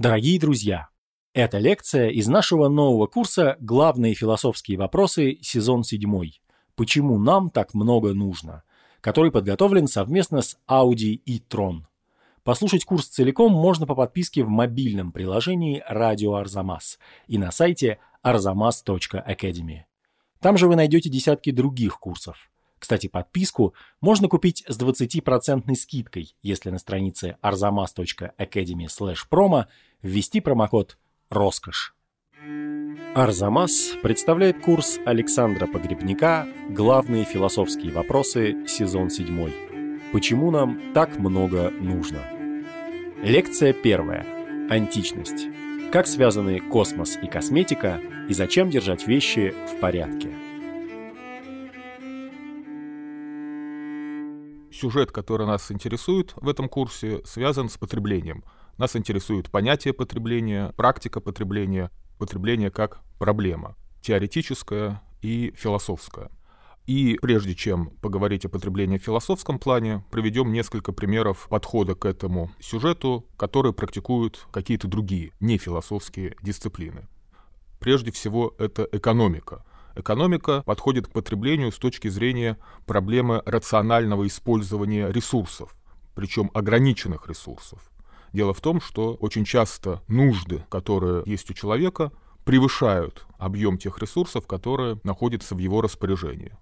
Дорогие друзья, это лекция из нашего нового курса «Главные философские вопросы. Сезон 7. Почему нам так много нужно?», который подготовлен совместно с Audi и Tron. Послушать курс целиком можно по подписке в мобильном приложении «Радио Арзамас» и на сайте arzamas.academy. Там же вы найдете десятки других курсов. Кстати, подписку можно купить с 20% скидкой, если на странице arzamas.academy promo ввести промокод «Роскошь». Арзамас представляет курс Александра Погребняка «Главные философские вопросы. Сезон 7. Почему нам так много нужно?» Лекция первая. Античность. Как связаны космос и косметика и зачем держать вещи в порядке? Сюжет, который нас интересует в этом курсе, связан с потреблением. Нас интересует понятие потребления, практика потребления, потребление как проблема, теоретическая и философская. И прежде чем поговорить о потреблении в философском плане, приведем несколько примеров подхода к этому сюжету, которые практикуют какие-то другие нефилософские дисциплины. Прежде всего, это экономика. Экономика подходит к потреблению с точки зрения проблемы рационального использования ресурсов, причем ограниченных ресурсов. Дело в том, что очень часто нужды, которые есть у человека, превышают объем тех ресурсов, которые находятся в его распоряжении.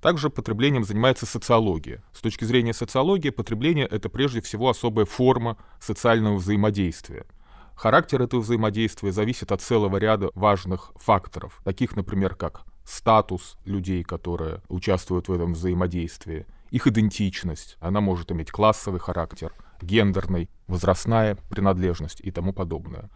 Также потреблением занимается социология. С точки зрения социологии, потребление — это прежде всего особая форма социального взаимодействия. Характер этого взаимодействия зависит от целого ряда важных факторов, таких, например, как статус людей, которые участвуют в этом взаимодействии, их идентичность, она может иметь классовый характер, гендерный, возрастная принадлежность и тому подобное.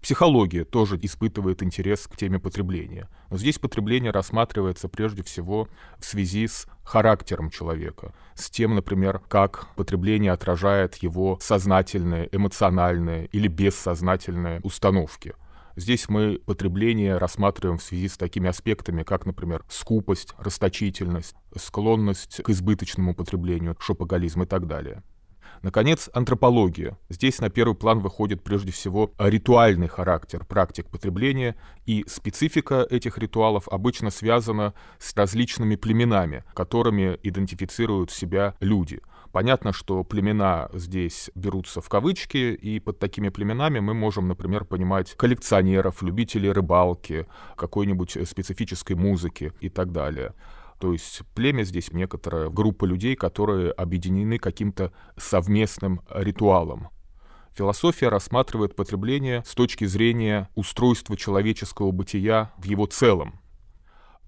Психология тоже испытывает интерес к теме потребления. Но здесь потребление рассматривается прежде всего в связи с характером человека, с тем, например, как потребление отражает его сознательные, эмоциональные или бессознательные установки. Здесь мы потребление рассматриваем в связи с такими аспектами, как, например, скупость, расточительность, склонность к избыточному потреблению, шопоголизм и так далее. Наконец, антропология. Здесь на первый план выходит прежде всего ритуальный характер практик потребления, и специфика этих ритуалов обычно связана с различными племенами, которыми идентифицируют себя люди. Понятно, что племена здесь берутся в кавычки, и под такими племенами мы можем, например, понимать коллекционеров, любителей рыбалки, какой-нибудь специфической музыки и так далее. То есть племя здесь некоторая группа людей, которые объединены каким-то совместным ритуалом. Философия рассматривает потребление с точки зрения устройства человеческого бытия в его целом.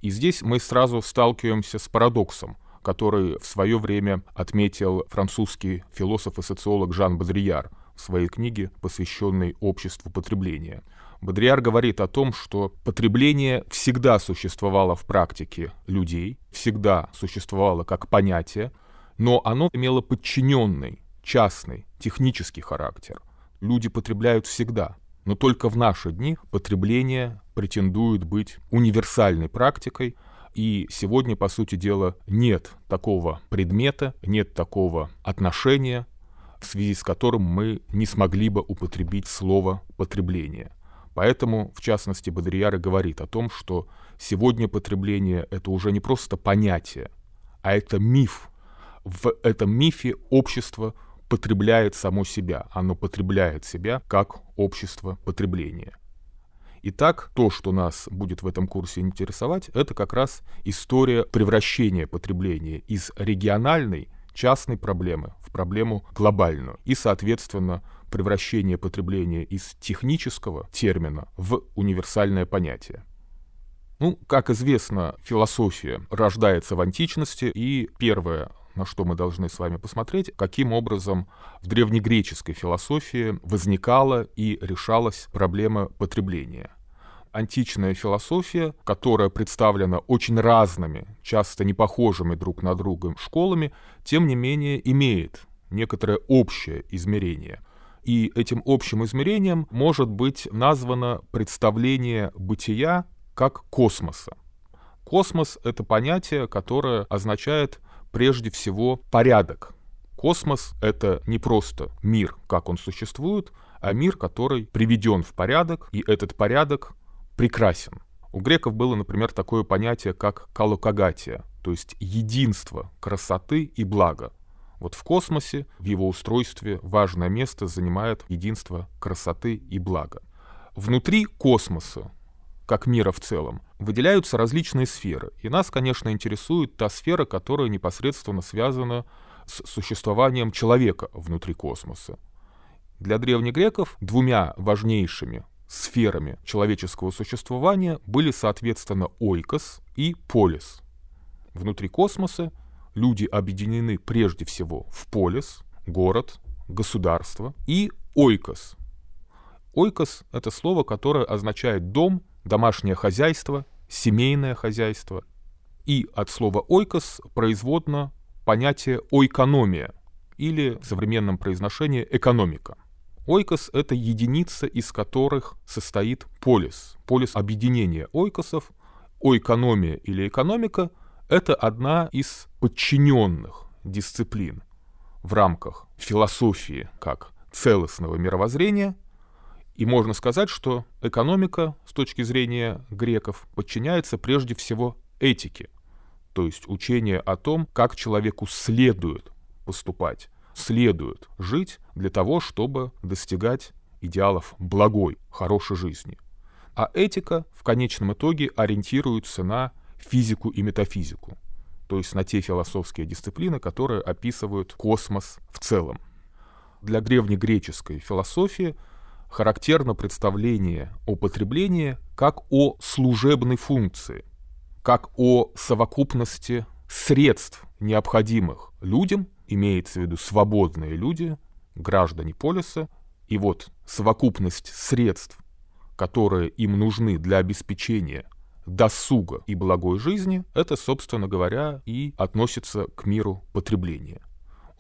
И здесь мы сразу сталкиваемся с парадоксом, который в свое время отметил французский философ и социолог Жан Бодрияр в своей книге, посвященной обществу потребления – Бодриар говорит о том, что потребление всегда существовало в практике людей, всегда существовало как понятие, но оно имело подчиненный, частный, технический характер. Люди потребляют всегда, но только в наши дни потребление претендует быть универсальной практикой, и сегодня, по сути дела, нет такого предмета, нет такого отношения, в связи с которым мы не смогли бы употребить слово «потребление». Поэтому, в частности, Бодрияр и говорит о том, что сегодня потребление — это уже не просто понятие, а это миф. В этом мифе общество потребляет само себя, оно потребляет себя как общество потребления. Итак, то, что нас будет в этом курсе интересовать, это как раз история превращения потребления из региональной частной проблемы в проблему глобальную и, соответственно, превращение потребления из технического термина в универсальное понятие. Ну, как известно, философия рождается в античности, и первое, на что мы должны с вами посмотреть, каким образом в древнегреческой философии возникала и решалась проблема потребления. Античная философия, которая представлена очень разными, часто не похожими друг на друга школами, тем не менее имеет некоторое общее измерение – и этим общим измерением может быть названо представление бытия как космоса. Космос — это понятие, которое означает прежде всего порядок. Космос — это не просто мир, как он существует, а мир, который приведен в порядок, и этот порядок прекрасен. У греков было, например, такое понятие, как калокагатия, то есть единство красоты и блага. Вот в космосе, в его устройстве важное место занимает единство красоты и блага. Внутри космоса, как мира в целом, выделяются различные сферы. И нас, конечно, интересует та сфера, которая непосредственно связана с существованием человека внутри космоса. Для древних греков двумя важнейшими сферами человеческого существования были, соответственно, ойкос и полис. Внутри космоса люди объединены прежде всего в полис, город, государство и ойкос. Ойкос — это слово, которое означает дом, домашнее хозяйство, семейное хозяйство. И от слова ойкос производно понятие ойкономия или в современном произношении экономика. Ойкос — это единица, из которых состоит полис. Полис объединения ойкосов, ойкономия или экономика — это одна из подчиненных дисциплин в рамках философии как целостного мировоззрения. И можно сказать, что экономика с точки зрения греков подчиняется прежде всего этике, то есть учение о том, как человеку следует поступать следует жить для того, чтобы достигать идеалов благой, хорошей жизни. А этика в конечном итоге ориентируется на физику и метафизику, то есть на те философские дисциплины, которые описывают космос в целом. Для древнегреческой философии характерно представление о потреблении как о служебной функции, как о совокупности средств, необходимых людям имеется в виду свободные люди, граждане полиса, и вот совокупность средств, которые им нужны для обеспечения досуга и благой жизни, это, собственно говоря, и относится к миру потребления.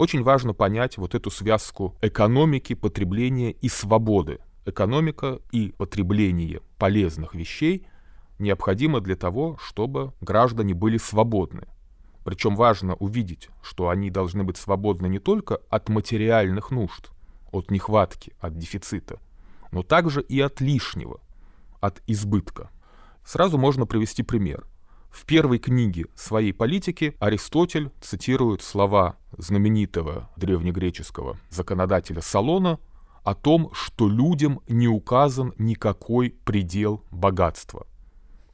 Очень важно понять вот эту связку экономики, потребления и свободы. Экономика и потребление полезных вещей необходимо для того, чтобы граждане были свободны. Причем важно увидеть, что они должны быть свободны не только от материальных нужд, от нехватки, от дефицита, но также и от лишнего, от избытка. Сразу можно привести пример. В первой книге своей политики Аристотель цитирует слова знаменитого древнегреческого законодателя Салона о том, что людям не указан никакой предел богатства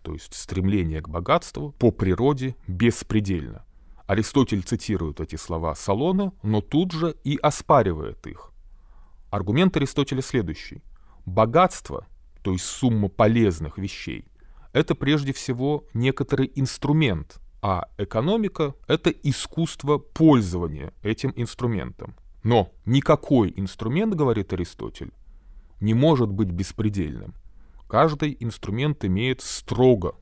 то есть стремление к богатству по природе беспредельно. Аристотель цитирует эти слова Салона, но тут же и оспаривает их. Аргумент Аристотеля следующий. Богатство, то есть сумма полезных вещей, это прежде всего некоторый инструмент, а экономика — это искусство пользования этим инструментом. Но никакой инструмент, говорит Аристотель, не может быть беспредельным. Каждый инструмент имеет строго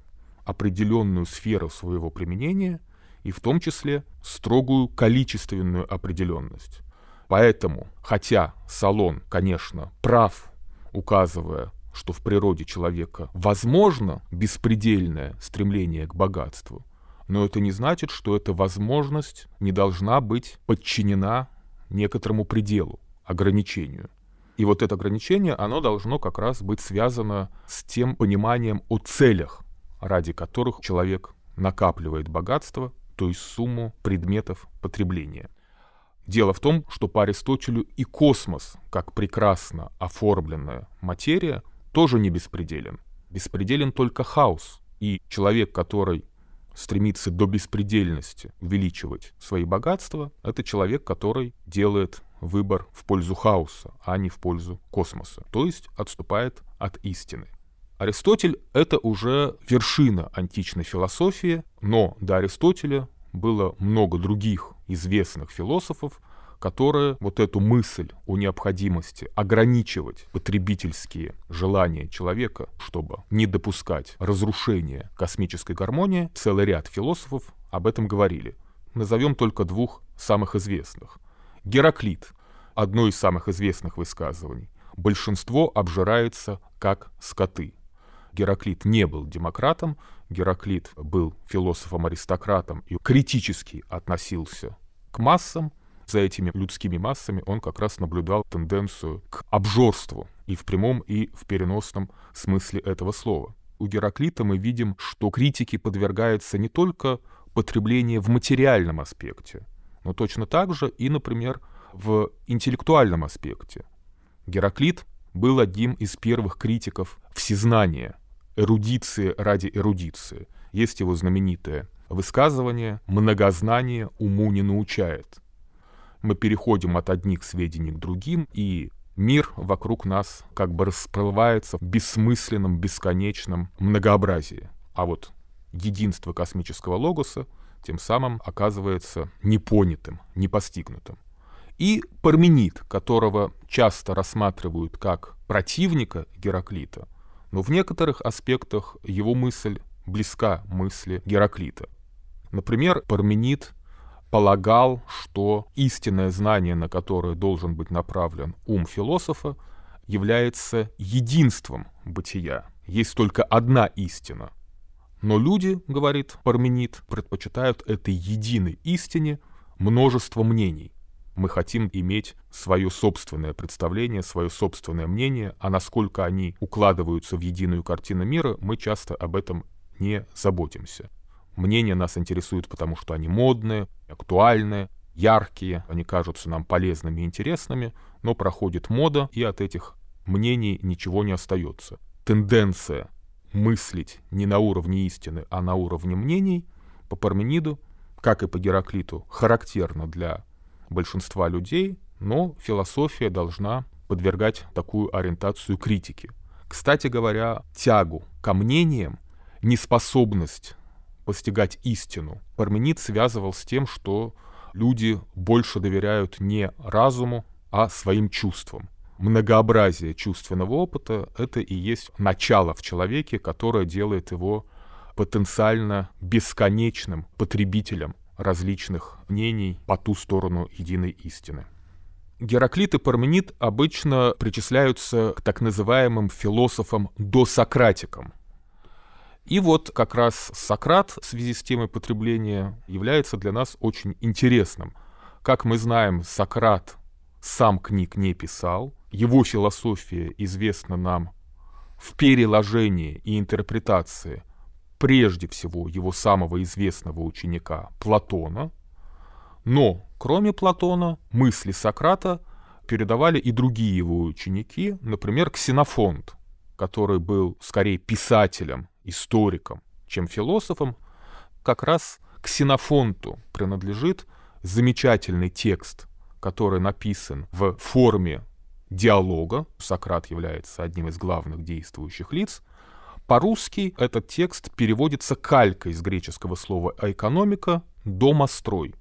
определенную сферу своего применения и в том числе строгую количественную определенность. Поэтому, хотя Салон, конечно, прав, указывая, что в природе человека возможно беспредельное стремление к богатству, но это не значит, что эта возможность не должна быть подчинена некоторому пределу, ограничению. И вот это ограничение, оно должно как раз быть связано с тем пониманием о целях, ради которых человек накапливает богатство, то есть сумму предметов потребления. Дело в том, что по Аристотелю и космос, как прекрасно оформленная материя, тоже не беспределен. Беспределен только хаос. И человек, который стремится до беспредельности увеличивать свои богатства, это человек, который делает выбор в пользу хаоса, а не в пользу космоса, то есть отступает от истины. Аристотель — это уже вершина античной философии, но до Аристотеля было много других известных философов, которые вот эту мысль о необходимости ограничивать потребительские желания человека, чтобы не допускать разрушения космической гармонии, целый ряд философов об этом говорили. Назовем только двух самых известных. Гераклит, одно из самых известных высказываний. Большинство обжирается как скоты. Гераклит не был демократом, Гераклит был философом-аристократом и критически относился к массам, за этими людскими массами он как раз наблюдал тенденцию к обжорству и в прямом, и в переносном смысле этого слова. У Гераклита мы видим, что критики подвергается не только потреблению в материальном аспекте, но точно так же и, например, в интеллектуальном аспекте. Гераклит был одним из первых критиков всезнания, эрудиции ради эрудиции. Есть его знаменитое высказывание «многознание уму не научает». Мы переходим от одних сведений к другим, и мир вокруг нас как бы расплывается в бессмысленном, бесконечном многообразии. А вот единство космического логоса тем самым оказывается непонятым, непостигнутым. И Парменид, которого часто рассматривают как противника Гераклита, но в некоторых аспектах его мысль близка мысли Гераклита. Например, Парменид полагал, что истинное знание, на которое должен быть направлен ум философа, является единством бытия. Есть только одна истина. Но люди, говорит Парменид, предпочитают этой единой истине множество мнений. Мы хотим иметь свое собственное представление, свое собственное мнение, а насколько они укладываются в единую картину мира, мы часто об этом не заботимся. Мнения нас интересуют, потому что они модные, актуальные, яркие, они кажутся нам полезными и интересными, но проходит мода, и от этих мнений ничего не остается. Тенденция мыслить не на уровне истины, а на уровне мнений по Пармениду, как и по Гераклиту, характерна для большинства людей, но философия должна подвергать такую ориентацию критики. Кстати говоря, тягу ко мнениям, неспособность постигать истину, Парменид связывал с тем, что люди больше доверяют не разуму, а своим чувствам. Многообразие чувственного опыта — это и есть начало в человеке, которое делает его потенциально бесконечным потребителем различных мнений по ту сторону единой истины. Гераклит и Парменид обычно причисляются к так называемым философам-досократикам. И вот как раз Сократ в связи с темой потребления является для нас очень интересным. Как мы знаем, Сократ сам книг не писал, его философия известна нам в переложении и интерпретации прежде всего его самого известного ученика Платона, но кроме Платона мысли Сократа передавали и другие его ученики, например, Ксенофонт, который был скорее писателем, историком, чем философом, как раз Ксенофонту принадлежит замечательный текст, который написан в форме диалога. Сократ является одним из главных действующих лиц — по-русски этот текст переводится калькой из греческого слова «экономика» «домострой».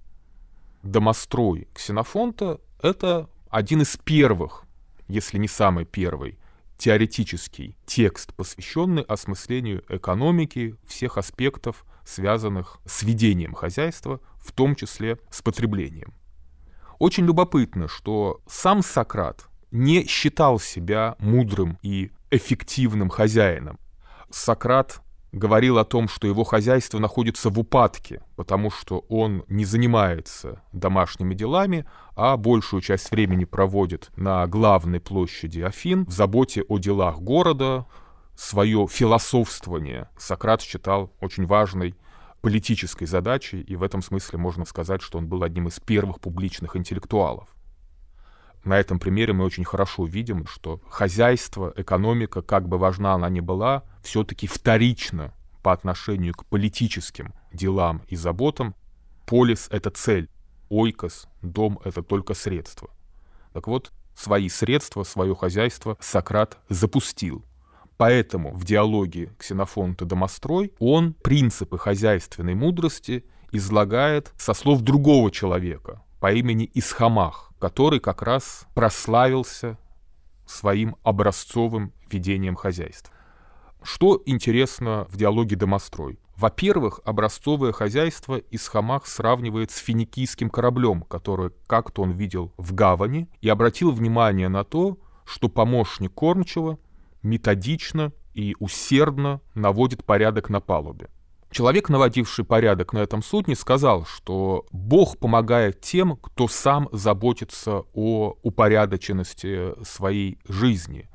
Домострой Ксенофонта — это один из первых, если не самый первый, теоретический текст, посвященный осмыслению экономики всех аспектов, связанных с ведением хозяйства, в том числе с потреблением. Очень любопытно, что сам Сократ не считал себя мудрым и эффективным хозяином. Сократ говорил о том, что его хозяйство находится в упадке, потому что он не занимается домашними делами, а большую часть времени проводит на главной площади Афин в заботе о делах города. Свое философствование Сократ считал очень важной политической задачей, и в этом смысле можно сказать, что он был одним из первых публичных интеллектуалов. На этом примере мы очень хорошо видим, что хозяйство, экономика, как бы важна она ни была, все-таки вторично по отношению к политическим делам и заботам. Полис — это цель, ойкос, дом — это только средство. Так вот, свои средства, свое хозяйство Сократ запустил. Поэтому в диалоге Ксенофонта Домострой он принципы хозяйственной мудрости излагает со слов другого человека по имени Исхамах, который как раз прославился своим образцовым ведением хозяйства. Что интересно в диалоге «Домострой»? Во-первых, образцовое хозяйство Исхамах сравнивает с финикийским кораблем, который как-то он видел в гавани, и обратил внимание на то, что помощник кормчего методично и усердно наводит порядок на палубе. Человек, наводивший порядок на этом судне, сказал, что Бог помогает тем, кто сам заботится о упорядоченности своей жизни.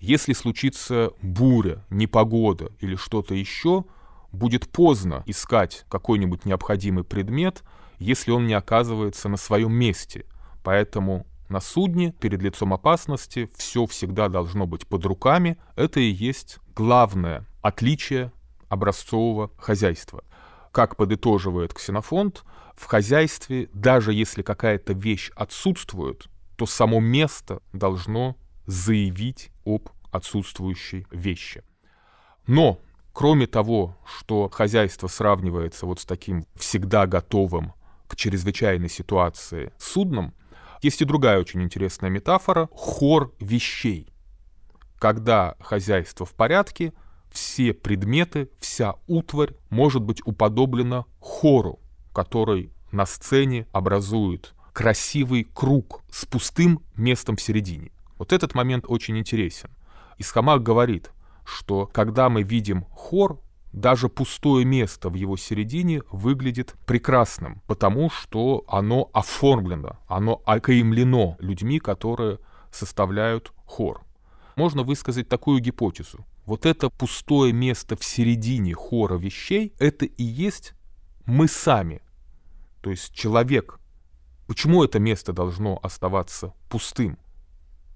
Если случится буря, непогода или что-то еще, будет поздно искать какой-нибудь необходимый предмет, если он не оказывается на своем месте. Поэтому на судне перед лицом опасности все всегда должно быть под руками. Это и есть главное отличие образцового хозяйства. Как подытоживает Ксенофонт, в хозяйстве, даже если какая-то вещь отсутствует, то само место должно заявить об отсутствующей вещи. Но, кроме того, что хозяйство сравнивается вот с таким всегда готовым к чрезвычайной ситуации судном, есть и другая очень интересная метафора — хор вещей. Когда хозяйство в порядке — все предметы, вся утварь может быть уподоблена хору, который на сцене образует красивый круг с пустым местом в середине. Вот этот момент очень интересен. Исхамак говорит, что когда мы видим хор, даже пустое место в его середине выглядит прекрасным, потому что оно оформлено, оно окаемлено людьми, которые составляют хор. Можно высказать такую гипотезу вот это пустое место в середине хора вещей, это и есть мы сами. То есть человек. Почему это место должно оставаться пустым?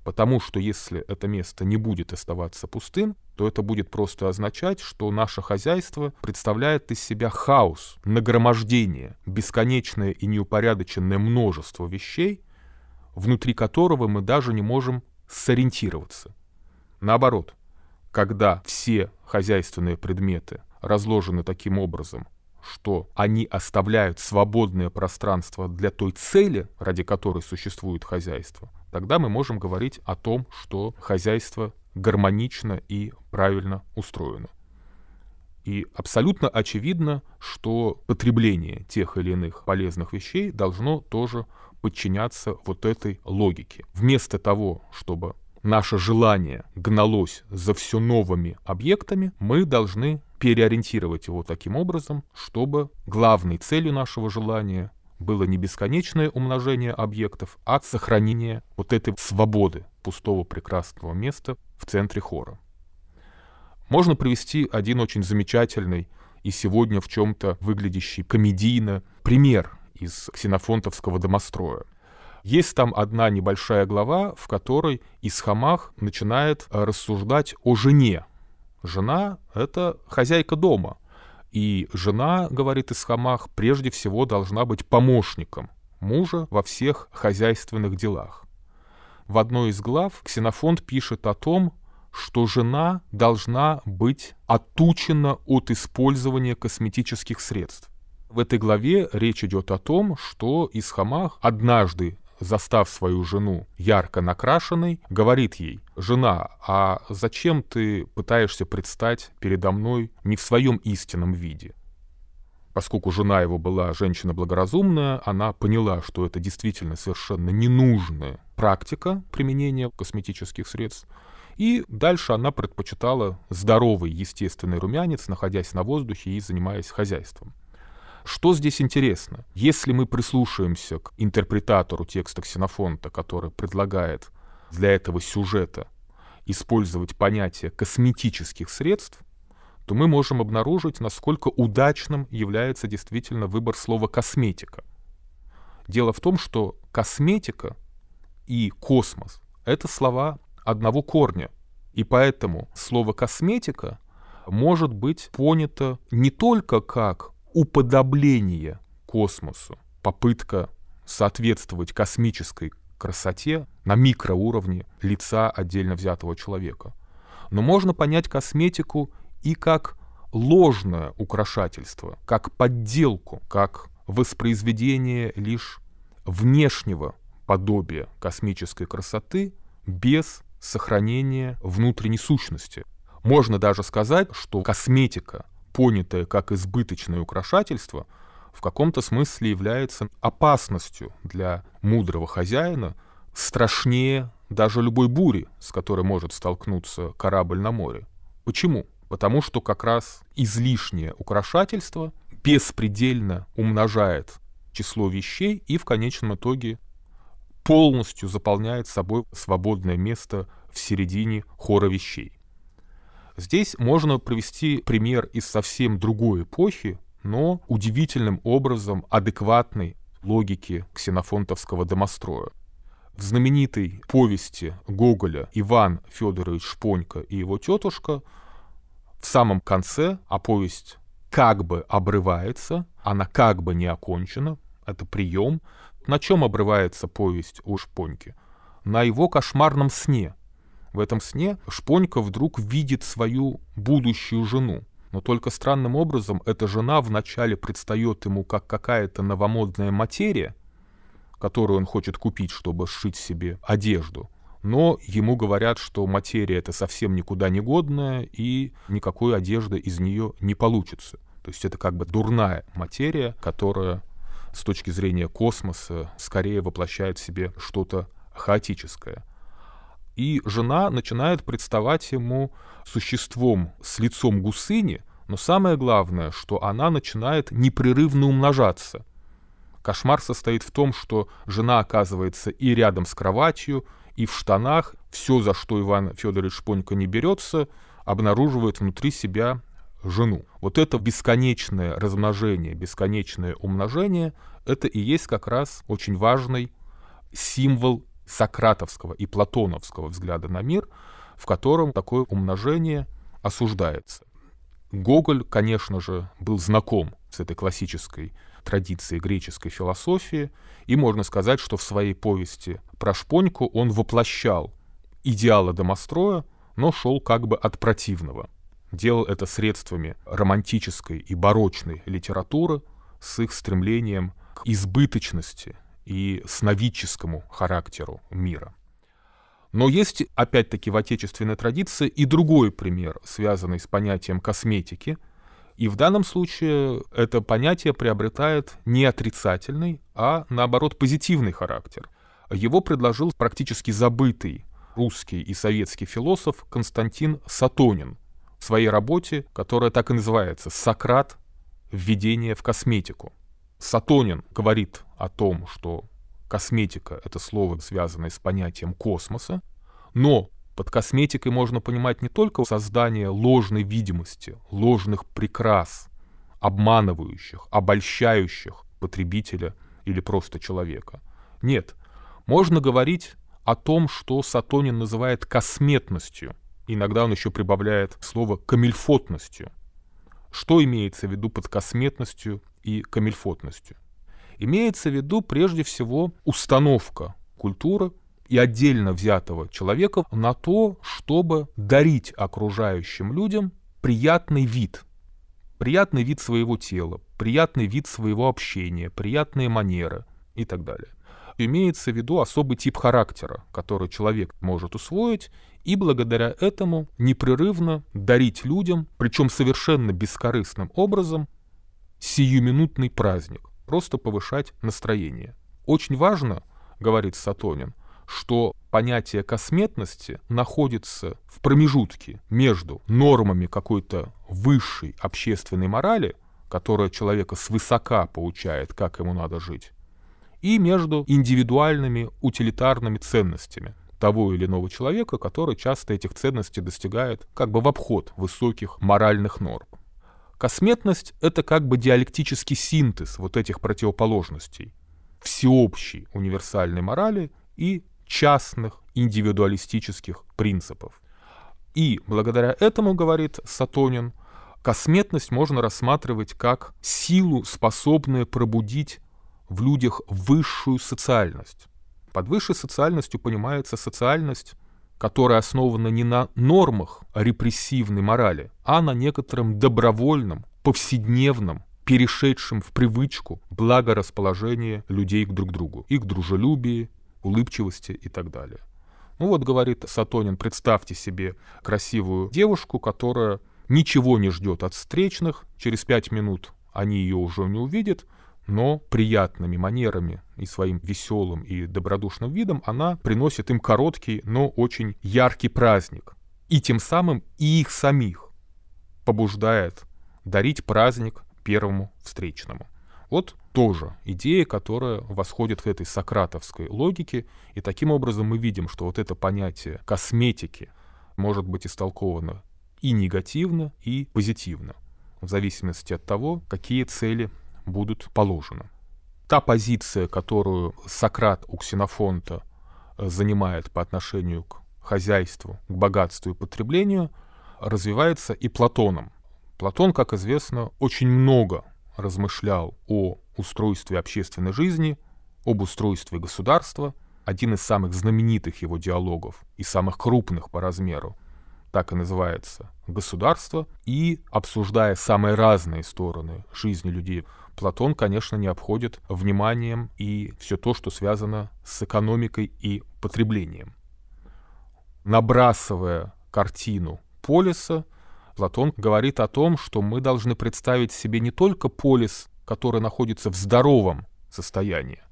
Потому что если это место не будет оставаться пустым, то это будет просто означать, что наше хозяйство представляет из себя хаос, нагромождение, бесконечное и неупорядоченное множество вещей, внутри которого мы даже не можем сориентироваться. Наоборот, когда все хозяйственные предметы разложены таким образом, что они оставляют свободное пространство для той цели, ради которой существует хозяйство, тогда мы можем говорить о том, что хозяйство гармонично и правильно устроено. И абсолютно очевидно, что потребление тех или иных полезных вещей должно тоже подчиняться вот этой логике. Вместо того, чтобы наше желание гналось за все новыми объектами, мы должны переориентировать его таким образом, чтобы главной целью нашего желания было не бесконечное умножение объектов, а сохранение вот этой свободы пустого прекрасного места в центре хора. Можно привести один очень замечательный и сегодня в чем-то выглядящий комедийно пример из ксенофонтовского домостроя. Есть там одна небольшая глава, в которой Исхамах начинает э, рассуждать о жене. Жена — это хозяйка дома. И жена, говорит Исхамах, прежде всего должна быть помощником мужа во всех хозяйственных делах. В одной из глав Ксенофонт пишет о том, что жена должна быть отучена от использования косметических средств. В этой главе речь идет о том, что Исхамах однажды застав свою жену ярко накрашенной, говорит ей, «Жена, а зачем ты пытаешься предстать передо мной не в своем истинном виде?» Поскольку жена его была женщина благоразумная, она поняла, что это действительно совершенно ненужная практика применения косметических средств, и дальше она предпочитала здоровый естественный румянец, находясь на воздухе и занимаясь хозяйством. Что здесь интересно? Если мы прислушаемся к интерпретатору текста Ксенофонта, который предлагает для этого сюжета использовать понятие косметических средств, то мы можем обнаружить, насколько удачным является действительно выбор слова «косметика». Дело в том, что косметика и космос — это слова одного корня. И поэтому слово «косметика» может быть понято не только как уподобление космосу, попытка соответствовать космической красоте на микроуровне лица отдельно взятого человека. Но можно понять косметику и как ложное украшательство, как подделку, как воспроизведение лишь внешнего подобия космической красоты без сохранения внутренней сущности. Можно даже сказать, что косметика понятое как избыточное украшательство, в каком-то смысле является опасностью для мудрого хозяина, страшнее даже любой бури, с которой может столкнуться корабль на море. Почему? потому что как раз излишнее украшательство беспредельно умножает число вещей и в конечном итоге полностью заполняет собой свободное место в середине хора вещей. Здесь можно привести пример из совсем другой эпохи, но удивительным образом адекватной логики ксенофонтовского домостроя. В знаменитой повести Гоголя «Иван Федорович Шпонька и его тетушка» в самом конце, а повесть как бы обрывается, она как бы не окончена, это прием. На чем обрывается повесть у Шпоньки? На его кошмарном сне. В этом сне Шпонька вдруг видит свою будущую жену. Но только странным образом эта жена вначале предстает ему как какая-то новомодная материя, которую он хочет купить, чтобы сшить себе одежду. Но ему говорят, что материя это совсем никуда не годная, и никакой одежды из нее не получится. То есть это как бы дурная материя, которая с точки зрения космоса скорее воплощает в себе что-то хаотическое. И жена начинает представать ему существом с лицом гусыни, но самое главное, что она начинает непрерывно умножаться. Кошмар состоит в том, что жена оказывается и рядом с кроватью, и в штанах. Все, за что Иван Федорович Шпонько не берется, обнаруживает внутри себя жену. Вот это бесконечное размножение, бесконечное умножение, это и есть как раз очень важный символ сократовского и платоновского взгляда на мир, в котором такое умножение осуждается. Гоголь, конечно же, был знаком с этой классической традиции греческой философии, и можно сказать, что в своей повести про Шпоньку он воплощал идеалы домостроя, но шел как бы от противного. Делал это средствами романтической и барочной литературы с их стремлением к избыточности и сновидческому характеру мира. Но есть, опять-таки, в отечественной традиции и другой пример, связанный с понятием косметики – и в данном случае это понятие приобретает не отрицательный, а наоборот позитивный характер. Его предложил практически забытый русский и советский философ Константин Сатонин в своей работе, которая так и называется «Сократ. Введение в косметику». Сатонин говорит о том, что косметика — это слово, связанное с понятием космоса, но под косметикой можно понимать не только создание ложной видимости, ложных прикрас, обманывающих, обольщающих потребителя или просто человека. Нет, можно говорить о том, что Сатонин называет косметностью. Иногда он еще прибавляет слово камельфотностью. Что имеется в виду под косметностью и камельфотностью? Имеется в виду прежде всего установка культуры и отдельно взятого человека на то, чтобы дарить окружающим людям приятный вид. Приятный вид своего тела, приятный вид своего общения, приятные манеры и так далее. Имеется в виду особый тип характера, который человек может усвоить, и благодаря этому непрерывно дарить людям, причем совершенно бескорыстным образом, сиюминутный праздник, просто повышать настроение. Очень важно, говорит Сатонин, что понятие косметности находится в промежутке между нормами какой-то высшей общественной морали, которая человека свысока получает, как ему надо жить, и между индивидуальными утилитарными ценностями того или иного человека, который часто этих ценностей достигает как бы в обход высоких моральных норм. Косметность — это как бы диалектический синтез вот этих противоположностей всеобщей универсальной морали и частных индивидуалистических принципов. И благодаря этому, говорит Сатонин, косметность можно рассматривать как силу, способную пробудить в людях высшую социальность. Под высшей социальностью понимается социальность, которая основана не на нормах репрессивной морали, а на некотором добровольном, повседневном, перешедшем в привычку благорасположение людей к друг другу, их дружелюбие, улыбчивости и так далее. Ну вот, говорит Сатонин, представьте себе красивую девушку, которая ничего не ждет от встречных, через пять минут они ее уже не увидят, но приятными манерами и своим веселым и добродушным видом она приносит им короткий, но очень яркий праздник. И тем самым и их самих. побуждает дарить праздник первому встречному. Вот тоже идея, которая восходит в этой сократовской логике, и таким образом мы видим, что вот это понятие косметики может быть истолковано и негативно, и позитивно, в зависимости от того, какие цели будут положены. Та позиция, которую Сократ у Ксенофонта э, занимает по отношению к хозяйству, к богатству и потреблению, развивается и Платоном. Платон, как известно, очень много размышлял о устройстве общественной жизни, об устройстве государства. Один из самых знаменитых его диалогов и самых крупных по размеру так и называется «Государство», и, обсуждая самые разные стороны жизни людей, Платон, конечно, не обходит вниманием и все то, что связано с экономикой и потреблением. Набрасывая картину полиса, Платон говорит о том, что мы должны представить себе не только полис, который находится в здоровом состоянии,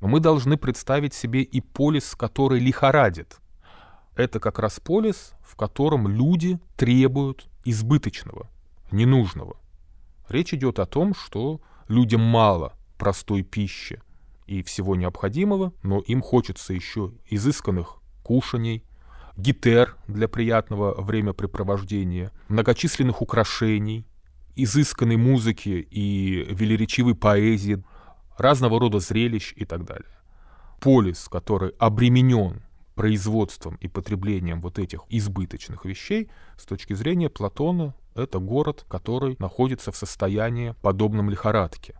но мы должны представить себе и полис, который лихорадит. Это как раз полис, в котором люди требуют избыточного, ненужного. Речь идет о том, что людям мало простой пищи и всего необходимого, но им хочется еще изысканных кушаний, гитер для приятного времяпрепровождения, многочисленных украшений, изысканной музыки и велеречивой поэзии, разного рода зрелищ и так далее. Полис, который обременен производством и потреблением вот этих избыточных вещей, с точки зрения Платона, это город, который находится в состоянии подобном лихорадке.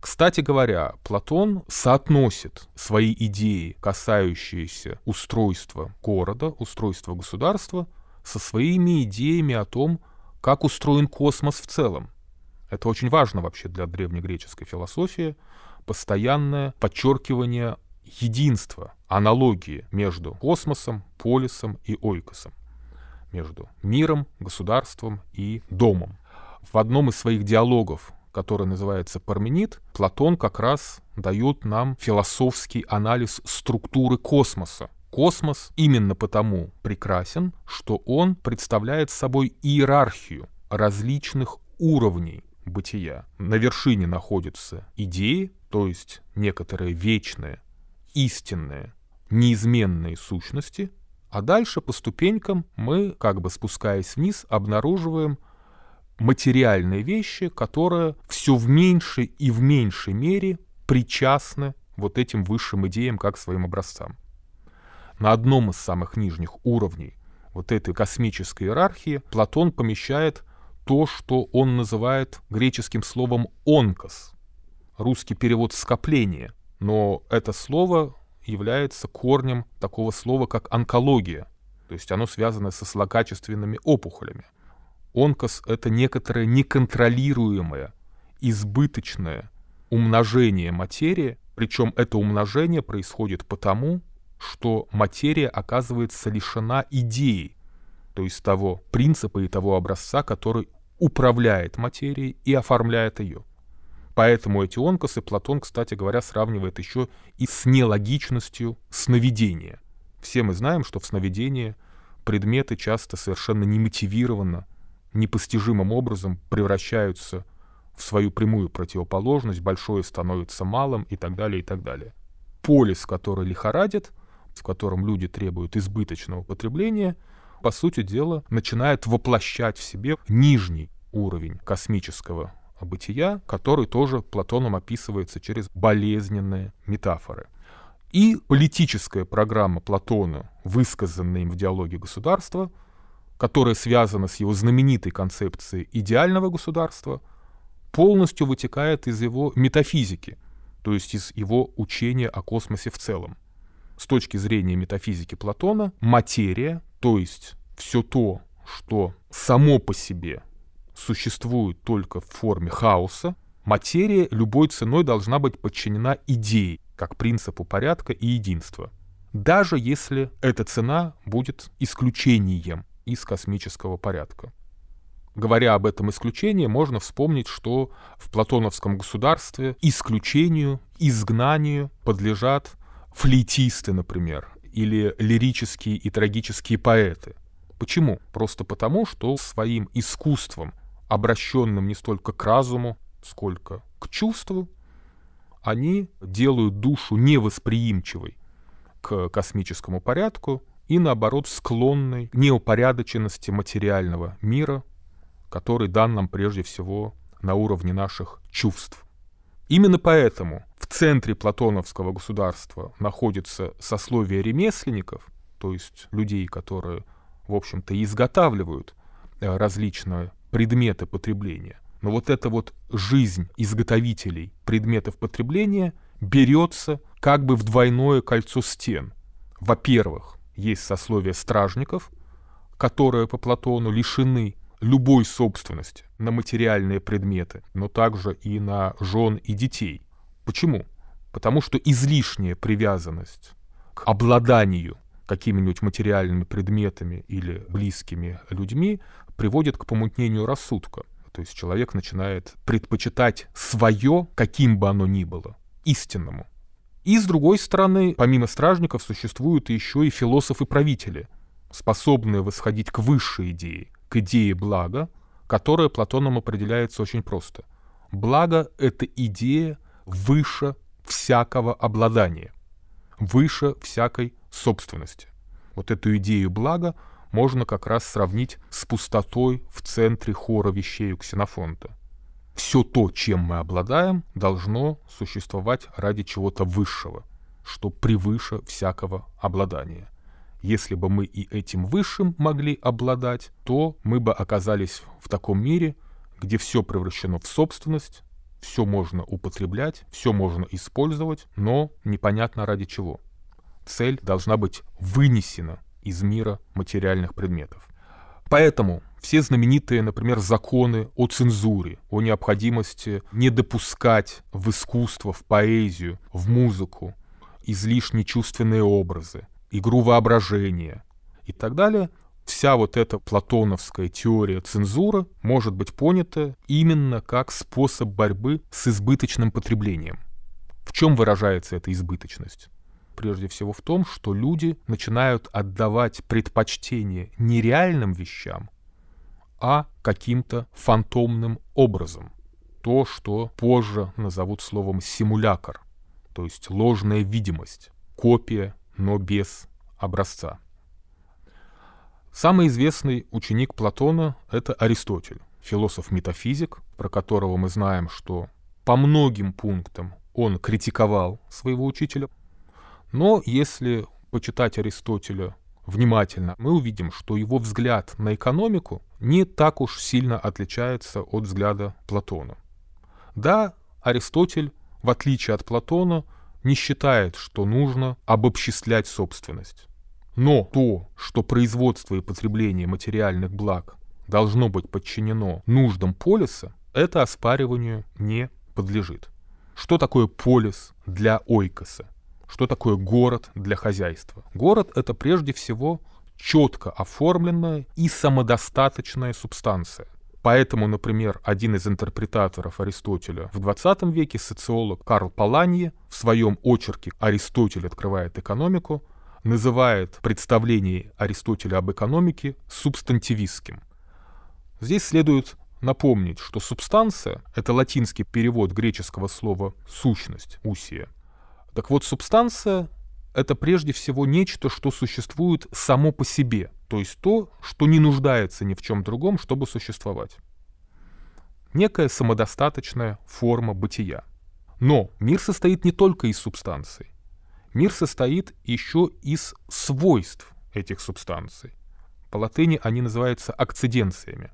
Кстати говоря, Платон соотносит свои идеи, касающиеся устройства города, устройства государства, со своими идеями о том, как устроен космос в целом. Это очень важно вообще для древнегреческой философии, постоянное подчеркивание единства, аналогии между космосом, полисом и ойкосом, между миром, государством и домом. В одном из своих диалогов который называется Парменид, Платон как раз дает нам философский анализ структуры космоса. Космос именно потому прекрасен, что он представляет собой иерархию различных уровней бытия. На вершине находятся идеи, то есть некоторые вечные, истинные, неизменные сущности, а дальше по ступенькам мы, как бы спускаясь вниз, обнаруживаем материальные вещи, которые все в меньшей и в меньшей мере причастны вот этим высшим идеям как своим образцам. На одном из самых нижних уровней вот этой космической иерархии Платон помещает то, что он называет греческим словом «онкос». Русский перевод «скопление», но это слово является корнем такого слова, как онкология, то есть оно связано со злокачественными опухолями. Онкос — это некоторое неконтролируемое, избыточное умножение материи, причем это умножение происходит потому, что материя оказывается лишена идеи, то есть того принципа и того образца, который управляет материей и оформляет ее. Поэтому эти онкосы Платон, кстати говоря, сравнивает еще и с нелогичностью сновидения. Все мы знаем, что в сновидении предметы часто совершенно немотивированно непостижимым образом превращаются в свою прямую противоположность, большое становится малым и так далее, и так далее. Полис, который лихорадит, в котором люди требуют избыточного потребления, по сути дела, начинает воплощать в себе нижний уровень космического бытия, который тоже Платоном описывается через болезненные метафоры. И политическая программа Платона, высказанная им в диалоге государства, которая связана с его знаменитой концепцией идеального государства, полностью вытекает из его метафизики, то есть из его учения о космосе в целом. С точки зрения метафизики Платона, материя, то есть все то, что само по себе существует только в форме хаоса, материя любой ценой должна быть подчинена идее, как принципу порядка и единства. Даже если эта цена будет исключением из космического порядка. Говоря об этом исключении, можно вспомнить, что в платоновском государстве исключению, изгнанию подлежат флейтисты, например, или лирические и трагические поэты. Почему? Просто потому, что своим искусством, обращенным не столько к разуму, сколько к чувству, они делают душу невосприимчивой к космическому порядку и, наоборот, склонной к неупорядоченности материального мира, который дан нам прежде всего на уровне наших чувств. Именно поэтому в центре платоновского государства находится сословие ремесленников, то есть людей, которые, в общем-то, изготавливают э, различные предметы потребления. Но вот эта вот жизнь изготовителей предметов потребления берется как бы в двойное кольцо стен. Во-первых, есть сословие стражников, которые по Платону лишены любой собственности на материальные предметы, но также и на жен и детей. Почему? Потому что излишняя привязанность к обладанию какими-нибудь материальными предметами или близкими людьми приводит к помутнению рассудка. То есть человек начинает предпочитать свое, каким бы оно ни было, истинному. И с другой стороны, помимо стражников, существуют еще и философы-правители, способные восходить к высшей идее, к идее блага, которая Платоном определяется очень просто. Благо — это идея выше всякого обладания, выше всякой собственности. Вот эту идею блага можно как раз сравнить с пустотой в центре хора вещей у Ксенофонта. Все то, чем мы обладаем, должно существовать ради чего-то высшего, что превыше всякого обладания. Если бы мы и этим высшим могли обладать, то мы бы оказались в таком мире, где все превращено в собственность, все можно употреблять, все можно использовать, но непонятно ради чего. Цель должна быть вынесена из мира материальных предметов. Поэтому все знаменитые, например, законы о цензуре, о необходимости не допускать в искусство, в поэзию, в музыку излишне чувственные образы, игру воображения и так далее, вся вот эта платоновская теория цензуры может быть понята именно как способ борьбы с избыточным потреблением. В чем выражается эта избыточность? Прежде всего в том, что люди начинают отдавать предпочтение не реальным вещам, а каким-то фантомным образом. То, что позже назовут словом симулякр, то есть ложная видимость, копия но без образца. Самый известный ученик Платона — это Аристотель, философ-метафизик, про которого мы знаем, что по многим пунктам он критиковал своего учителя. Но если почитать Аристотеля внимательно, мы увидим, что его взгляд на экономику не так уж сильно отличается от взгляда Платона. Да, Аристотель, в отличие от Платона, не считает, что нужно обобществлять собственность. Но то, что производство и потребление материальных благ должно быть подчинено нуждам полиса, это оспариванию не подлежит. Что такое полис для ойкоса? Что такое город для хозяйства? Город — это прежде всего четко оформленная и самодостаточная субстанция. Поэтому, например, один из интерпретаторов Аристотеля в 20 веке, социолог Карл Паланье, в своем очерке «Аристотель открывает экономику», называет представление Аристотеля об экономике субстантивистским. Здесь следует напомнить, что субстанция — это латинский перевод греческого слова «сущность», «усия». Так вот, субстанция — это прежде всего нечто, что существует само по себе — то есть то, что не нуждается ни в чем другом, чтобы существовать. Некая самодостаточная форма бытия. Но мир состоит не только из субстанций. Мир состоит еще из свойств этих субстанций. По латыни они называются акциденциями.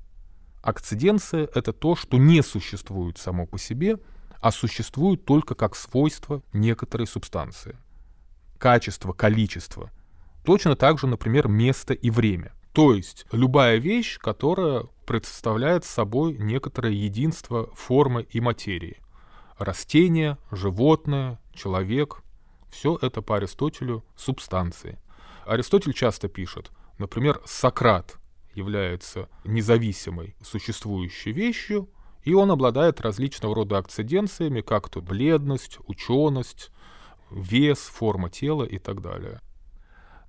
Акциденция — это то, что не существует само по себе, а существует только как свойство некоторой субстанции. Качество, количество — Точно так же, например, место и время. То есть любая вещь, которая представляет собой некоторое единство формы и материи. Растение, животное, человек — все это по Аристотелю субстанции. Аристотель часто пишет, например, Сократ является независимой существующей вещью, и он обладает различного рода акциденциями, как то бледность, ученость, вес, форма тела и так далее.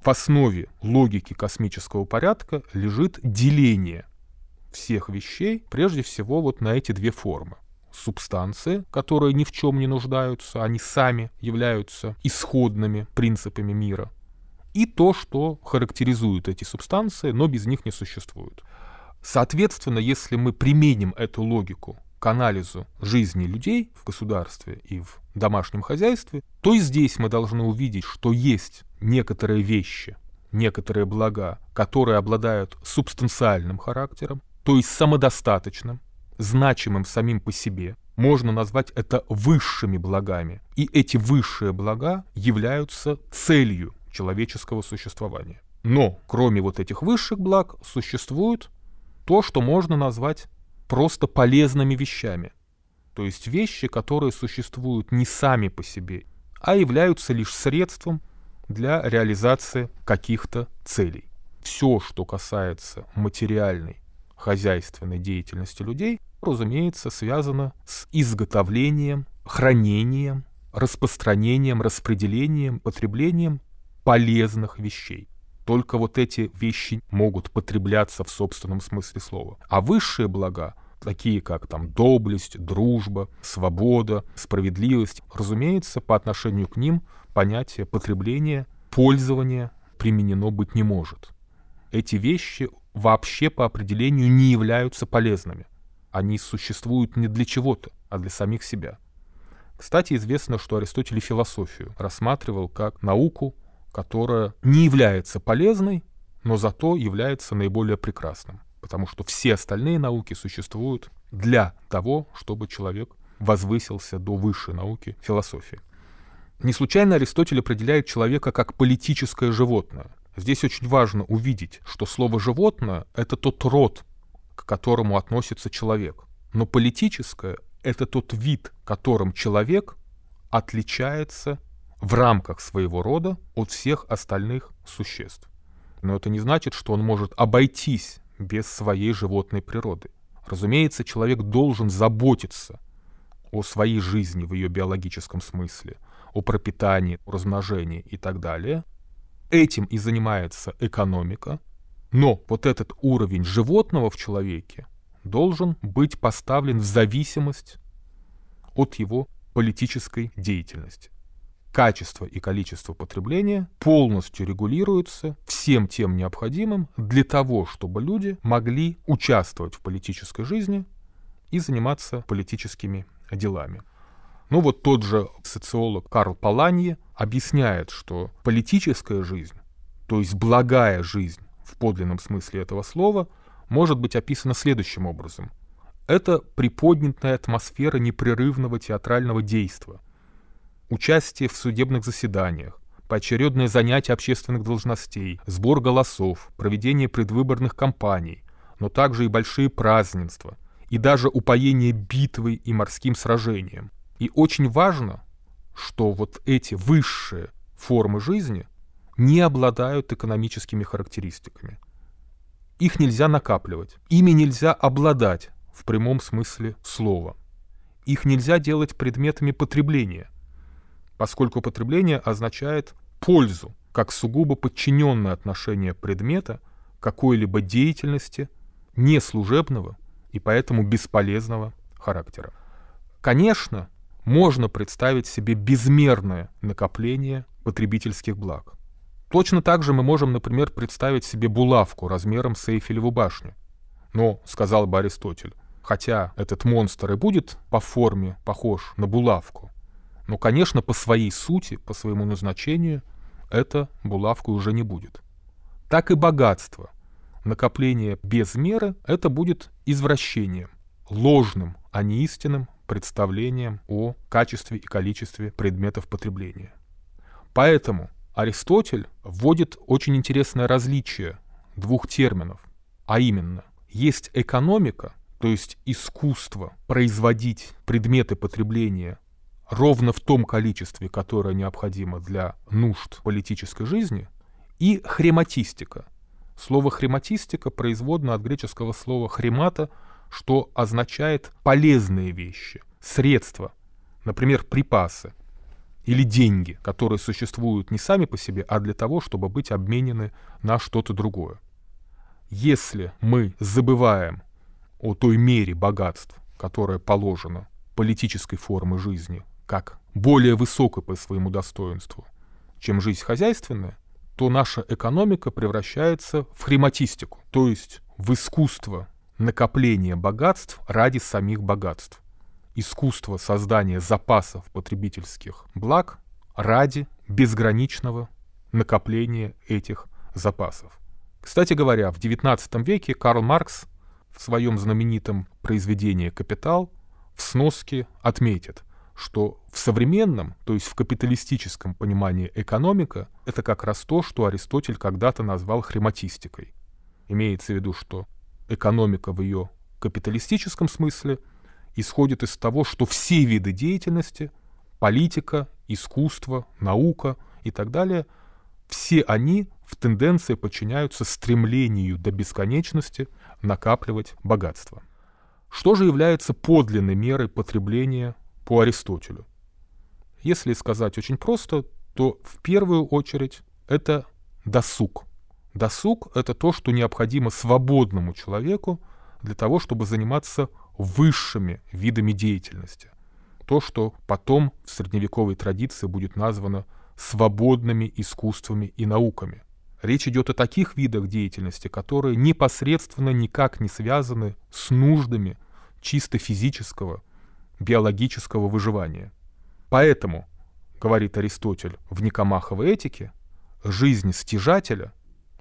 в основе логики космического порядка лежит деление всех вещей, прежде всего вот на эти две формы. Субстанции, которые ни в чем не нуждаются, они сами являются исходными принципами мира. И то, что характеризует эти субстанции, но без них не существует. Соответственно, если мы применим эту логику к анализу жизни людей в государстве и в домашнем хозяйстве, то и здесь мы должны увидеть, что есть некоторые вещи, некоторые блага, которые обладают субстанциальным характером, то есть самодостаточным, значимым самим по себе. Можно назвать это высшими благами. И эти высшие блага являются целью человеческого существования. Но кроме вот этих высших благ существует то, что можно назвать просто полезными вещами. То есть вещи, которые существуют не сами по себе, а являются лишь средством для реализации каких-то целей. Все, что касается материальной хозяйственной деятельности людей, разумеется, связано с изготовлением, хранением, распространением, распределением, потреблением полезных вещей. Только вот эти вещи могут потребляться в собственном смысле слова. А высшие блага, такие как там доблесть, дружба, свобода, справедливость, разумеется, по отношению к ним понятие потребления, пользования применено быть не может. Эти вещи вообще по определению не являются полезными. Они существуют не для чего-то, а для самих себя. Кстати, известно, что Аристотель философию рассматривал как науку, которая не является полезной, но зато является наиболее прекрасным. Потому что все остальные науки существуют для того, чтобы человек возвысился до высшей науки философии. Не случайно Аристотель определяет человека как политическое животное. Здесь очень важно увидеть, что слово «животное» — это тот род, к которому относится человек. Но политическое — это тот вид, которым человек отличается в рамках своего рода от всех остальных существ. Но это не значит, что он может обойтись без своей животной природы. Разумеется, человек должен заботиться о своей жизни в ее биологическом смысле, о пропитании, о размножении и так далее. Этим и занимается экономика. Но вот этот уровень животного в человеке должен быть поставлен в зависимость от его политической деятельности. Качество и количество потребления полностью регулируются всем тем необходимым для того, чтобы люди могли участвовать в политической жизни и заниматься политическими делами. Ну вот тот же социолог Карл Паланье объясняет, что политическая жизнь, то есть благая жизнь в подлинном смысле этого слова, может быть описана следующим образом. Это приподнятая атмосфера непрерывного театрального действия, участие в судебных заседаниях, поочередное занятие общественных должностей, сбор голосов, проведение предвыборных кампаний, но также и большие празднества, и даже упоение битвой и морским сражением, и очень важно, что вот эти высшие формы жизни не обладают экономическими характеристиками. Их нельзя накапливать, ими нельзя обладать в прямом смысле слова. Их нельзя делать предметами потребления, поскольку потребление означает пользу, как сугубо подчиненное отношение предмета какой-либо деятельности неслужебного и поэтому бесполезного характера. Конечно, можно представить себе безмерное накопление потребительских благ. Точно так же мы можем, например, представить себе булавку размером с Эйфелеву башню. Но, сказал бы Аристотель, хотя этот монстр и будет по форме похож на булавку, но, конечно, по своей сути, по своему назначению, это булавку уже не будет. Так и богатство. Накопление без меры — это будет извращением, ложным, а не истинным представлением о качестве и количестве предметов потребления. Поэтому Аристотель вводит очень интересное различие двух терминов, а именно, есть экономика, то есть искусство производить предметы потребления ровно в том количестве, которое необходимо для нужд политической жизни, и хрематистика. Слово хрематистика производно от греческого слова хремата – что означает полезные вещи, средства, например, припасы. или деньги, которые существуют не сами по себе, а для того, чтобы быть обменены на что-то другое. Если мы забываем о той мере богатств, которая положена политической формы жизни, как более высокой по своему достоинству, чем жизнь хозяйственная, то наша экономика превращается в хрематистику, то есть в искусство накопления богатств ради самих богатств искусство создания запасов потребительских благ ради безграничного накопления этих запасов. Кстати говоря, в XIX веке Карл Маркс в своем знаменитом произведении «Капитал» в сноске отметит, что в современном, то есть в капиталистическом понимании экономика, это как раз то, что Аристотель когда-то назвал хрематистикой. Имеется в виду, что экономика в ее капиталистическом смысле – исходит из того, что все виды деятельности, политика, искусство, наука и так далее, все они в тенденции подчиняются стремлению до бесконечности накапливать богатство. Что же является подлинной мерой потребления по Аристотелю? Если сказать очень просто, то в первую очередь это досуг. Досуг — это то, что необходимо свободному человеку для того, чтобы заниматься высшими видами деятельности. То, что потом в средневековой традиции будет названо свободными искусствами и науками. Речь идет о таких видах деятельности, которые непосредственно никак не связаны с нуждами чисто физического, биологического выживания. Поэтому, говорит Аристотель в Никомаховой этике, жизнь стяжателя,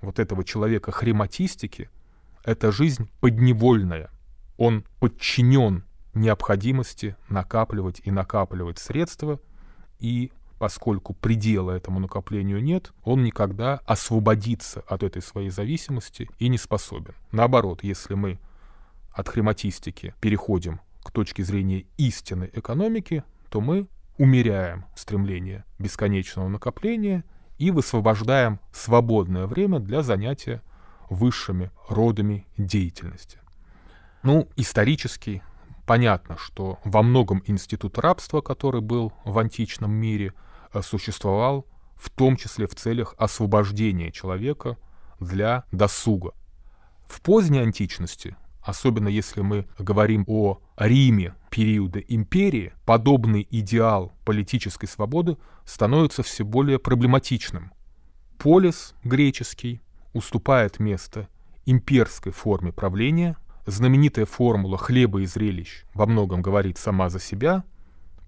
вот этого человека хрематистики, это жизнь подневольная, он подчинен необходимости накапливать и накапливать средства, и поскольку предела этому накоплению нет, он никогда освободиться от этой своей зависимости и не способен. Наоборот, если мы от хрематистики переходим к точке зрения истинной экономики, то мы умеряем стремление бесконечного накопления и высвобождаем свободное время для занятия высшими родами деятельности. Ну, исторически понятно, что во многом институт рабства, который был в античном мире, э, существовал в том числе в целях освобождения человека для досуга. В поздней античности, особенно если мы говорим о Риме периода империи, подобный идеал политической свободы становится все более проблематичным. Полис греческий уступает место имперской форме правления, знаменитая формула хлеба и зрелищ во многом говорит сама за себя,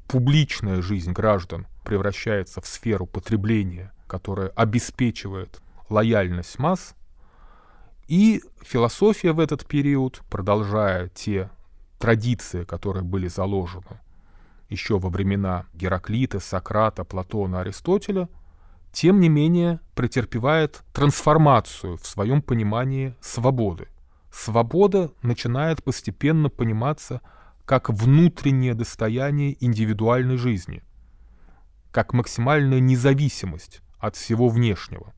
публичная жизнь граждан превращается в сферу потребления, которая обеспечивает лояльность масс, и философия в этот период, продолжая те традиции, которые были заложены еще во времена Гераклита, Сократа, Платона, Аристотеля, тем не менее претерпевает трансформацию в своем понимании свободы свобода начинает постепенно пониматься как внутреннее достояние индивидуальной жизни, как максимальная независимость от всего внешнего.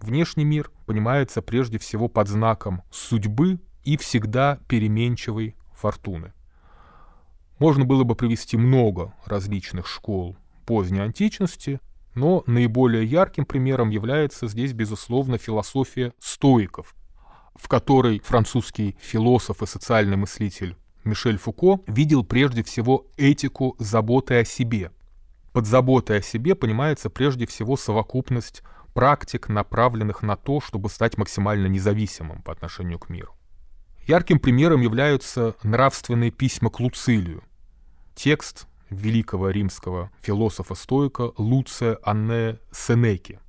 Внешний мир понимается прежде всего под знаком судьбы и всегда переменчивой фортуны. Можно было бы привести много различных школ поздней античности, но наиболее ярким примером является здесь, безусловно, философия стоиков, в которой французский философ и социальный мыслитель Мишель Фуко видел прежде всего этику заботы о себе. Под заботой о себе понимается прежде всего совокупность практик, направленных на то, чтобы стать максимально независимым по отношению к миру. Ярким примером являются нравственные письма к Луцилию. Текст великого римского философа-стоика Луция Анне Сенеки –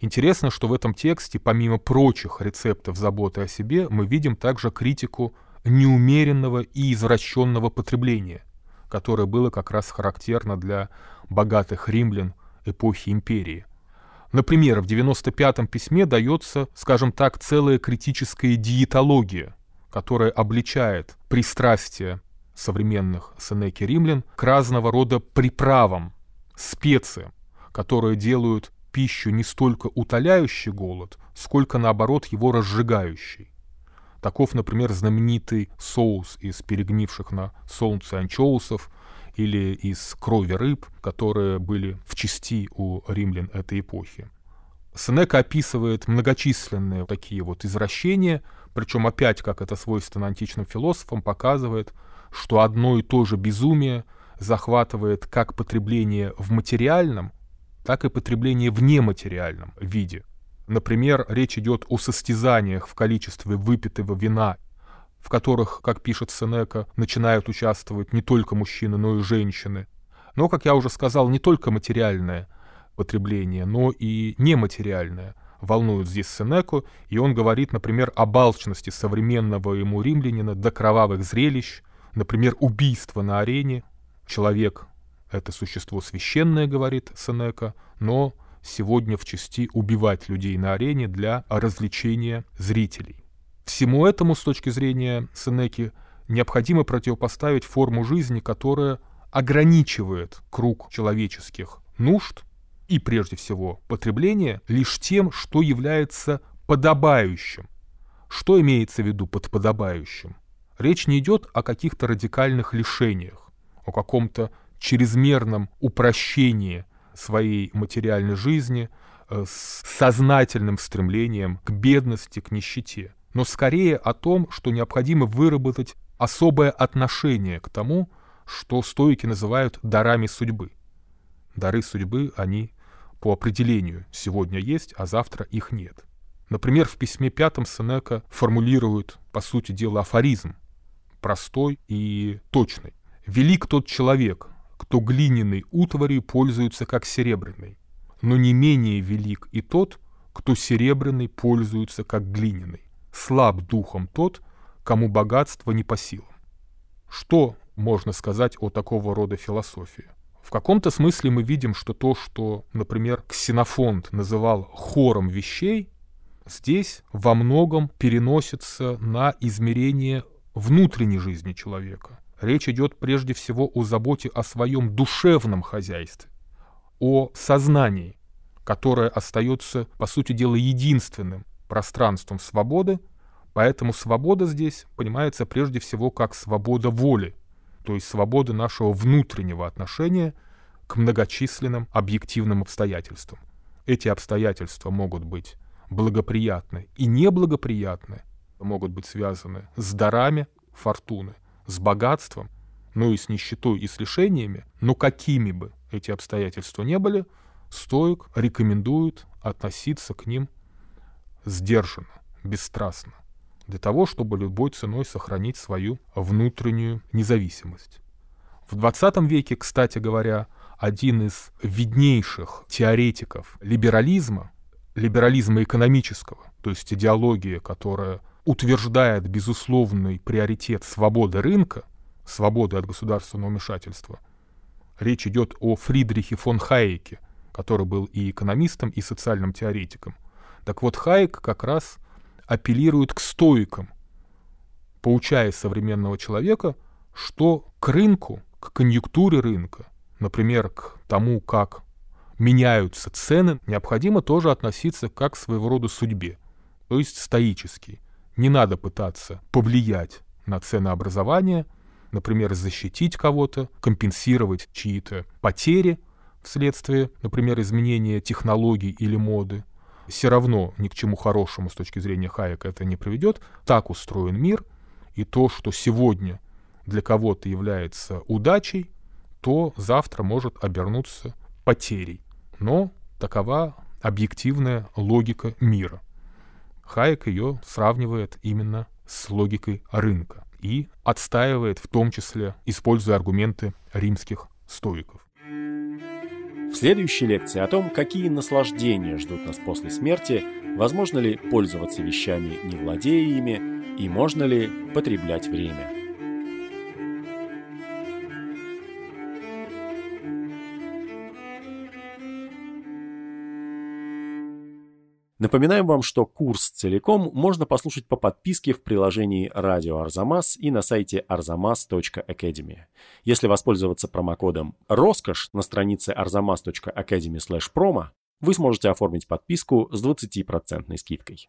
Интересно, что в этом тексте, помимо прочих рецептов заботы о себе, мы видим также критику неумеренного и извращенного потребления, которое было как раз характерно для богатых римлян эпохи империи. Например, в 95-м письме дается, скажем так, целая критическая диетология, которая обличает пристрастие современных Сенеки римлян к разного рода приправам, специям, которые делают пищу не столько утоляющий голод, сколько наоборот его разжигающий. Таков, например, знаменитый соус из перегнивших на солнце анчоусов или из крови рыб, которые были в части у римлян этой эпохи. Сенека описывает многочисленные такие вот извращения, причем опять, как это свойственно античным философам, показывает, что одно и то же безумие захватывает как потребление в материальном, так и потребление в нематериальном виде. Например, речь идет о состязаниях в количестве выпитого вина, в которых, как пишет Сенека, начинают участвовать не только мужчины, но и женщины. Но, как я уже сказал, не только материальное потребление, но и нематериальное волнует здесь Сенеку, и он говорит, например, о балчности современного ему римлянина до кровавых зрелищ, например, убийство на арене. Человек — это существо священное, говорит Сенека, но сегодня в части убивать людей на арене для развлечения зрителей. Всему этому, с точки зрения Сенеки, необходимо противопоставить форму жизни, которая ограничивает круг человеческих нужд и, прежде всего, потребления лишь тем, что является подобающим. Что имеется в виду под подобающим? Речь не идет о каких-то радикальных лишениях, о каком-то чрезмерном упрощении своей материальной жизни э, с сознательным стремлением к бедности, к нищете, но скорее о том, что необходимо выработать особое отношение к тому, что стойки называют дарами судьбы. Дары судьбы, они по определению сегодня есть, а завтра их нет. Например, в письме пятом Сенека формулирует, по сути дела, афоризм, простой и точный. «Велик тот человек, кто глиняной утварью пользуется как серебряной, но не менее велик и тот, кто серебряный пользуется как глиняной. Слаб духом тот, кому богатство не по силам. Что можно сказать о такого рода философии? В каком-то смысле мы видим, что то, что, например, Ксенофонт называл хором вещей, здесь во многом переносится на измерение внутренней жизни человека. Речь идет прежде всего о заботе о своем душевном хозяйстве, о сознании, которое остается, по сути дела, единственным пространством свободы, поэтому свобода здесь понимается прежде всего как свобода воли, то есть свобода нашего внутреннего отношения к многочисленным объективным обстоятельствам. Эти обстоятельства могут быть благоприятны и неблагоприятны, могут быть связаны с дарами фортуны – с богатством, ну и с нищетой и с лишениями, но какими бы эти обстоятельства не были, стоик рекомендует относиться к ним сдержанно, бесстрастно, для того, чтобы любой ценой сохранить свою внутреннюю независимость. В 20 веке, кстати говоря, один из виднейших теоретиков либерализма, либерализма экономического, то есть идеология, которая утверждает безусловный приоритет свободы рынка, свободы от государственного вмешательства, речь идет о Фридрихе фон Хайеке, который был и экономистом, и социальным теоретиком. Так вот, Хайек как раз апеллирует к стоикам, поучая современного человека, что к рынку, к конъюнктуре рынка, например, к тому, как меняются цены, необходимо тоже относиться как к своего рода судьбе, то есть стоически. Не надо пытаться повлиять на ценообразование, например, защитить кого-то, компенсировать чьи-то потери вследствие, например, изменения технологий или моды. Все равно ни к чему хорошему с точки зрения Хайека это не приведет. Так устроен мир, и то, что сегодня для кого-то является удачей, то завтра может обернуться потерей. Но такова объективная логика мира. Хайек ее сравнивает именно с логикой рынка и отстаивает в том числе, используя аргументы римских стоиков. В следующей лекции о том, какие наслаждения ждут нас после смерти, возможно ли пользоваться вещами, не владея ими, и можно ли потреблять время. Напоминаем вам, что курс целиком можно послушать по подписке в приложении «Радио Арзамас» и на сайте arzamas.academy. Если воспользоваться промокодом «Роскошь» на странице arzamas.academy/promo, вы сможете оформить подписку с 20% скидкой.